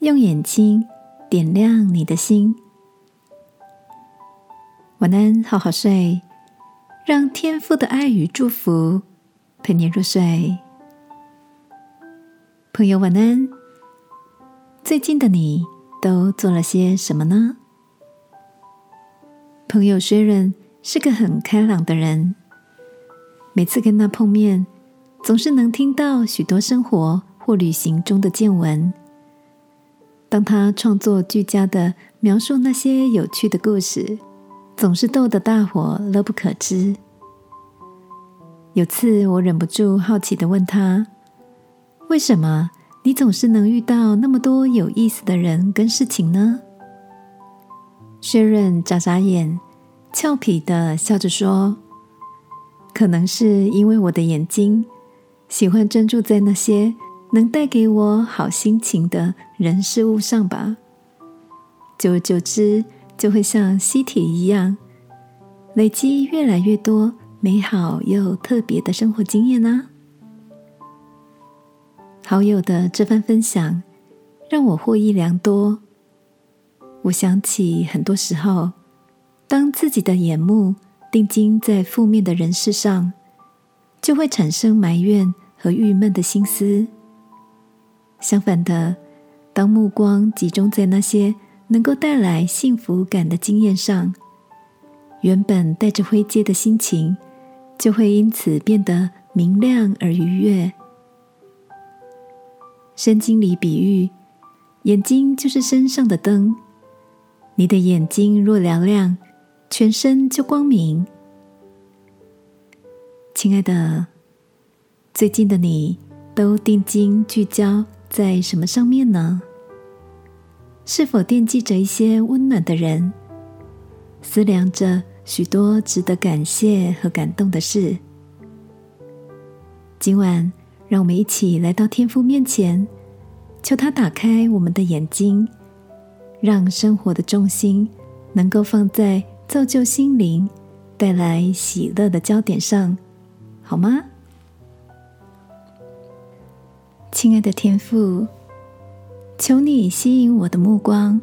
用眼睛点亮你的心。晚安，好好睡，让天父的爱与祝福陪你入睡。朋友，晚安。最近的你都做了些什么呢？朋友 Sharon 是个很开朗的人，每次跟他碰面，总是能听到许多生活或旅行中的见闻。当他创作俱佳的描述那些有趣的故事，总是逗得大伙乐不可支。有次我忍不住好奇的问他：“为什么你总是能遇到那么多有意思的人跟事情呢？”薛润眨眨眼，俏皮的笑着说：“可能是因为我的眼睛喜欢专注在那些……”能带给我好心情的人事物上吧，久而久之，就会像吸铁一样，累积越来越多美好又特别的生活经验呢。好友的这番分享，让我获益良多。我想起很多时候，当自己的眼目定睛在负面的人事上，就会产生埋怨和郁闷的心思。相反的，当目光集中在那些能够带来幸福感的经验上，原本带着灰阶的心情，就会因此变得明亮而愉悦。圣经里比喻，眼睛就是身上的灯，你的眼睛若嘹亮，全身就光明。亲爱的，最近的你都定睛聚焦。在什么上面呢？是否惦记着一些温暖的人，思量着许多值得感谢和感动的事？今晚，让我们一起来到天父面前，求他打开我们的眼睛，让生活的重心能够放在造就心灵、带来喜乐的焦点上，好吗？亲爱的天父，求你吸引我的目光，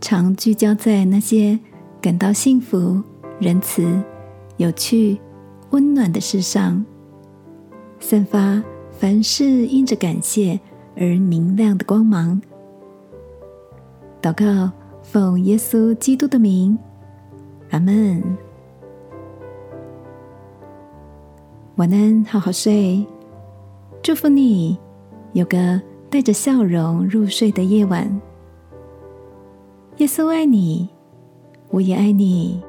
常聚焦在那些感到幸福、仁慈、有趣、温暖的事上，散发凡事因着感谢而明亮的光芒。祷告，奉耶稣基督的名，阿门。晚安，好好睡，祝福你。有个带着笑容入睡的夜晚，耶稣爱你，我也爱你。